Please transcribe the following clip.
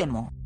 demo.